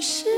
是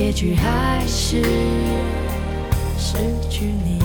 结局还是失去你。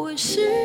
我是。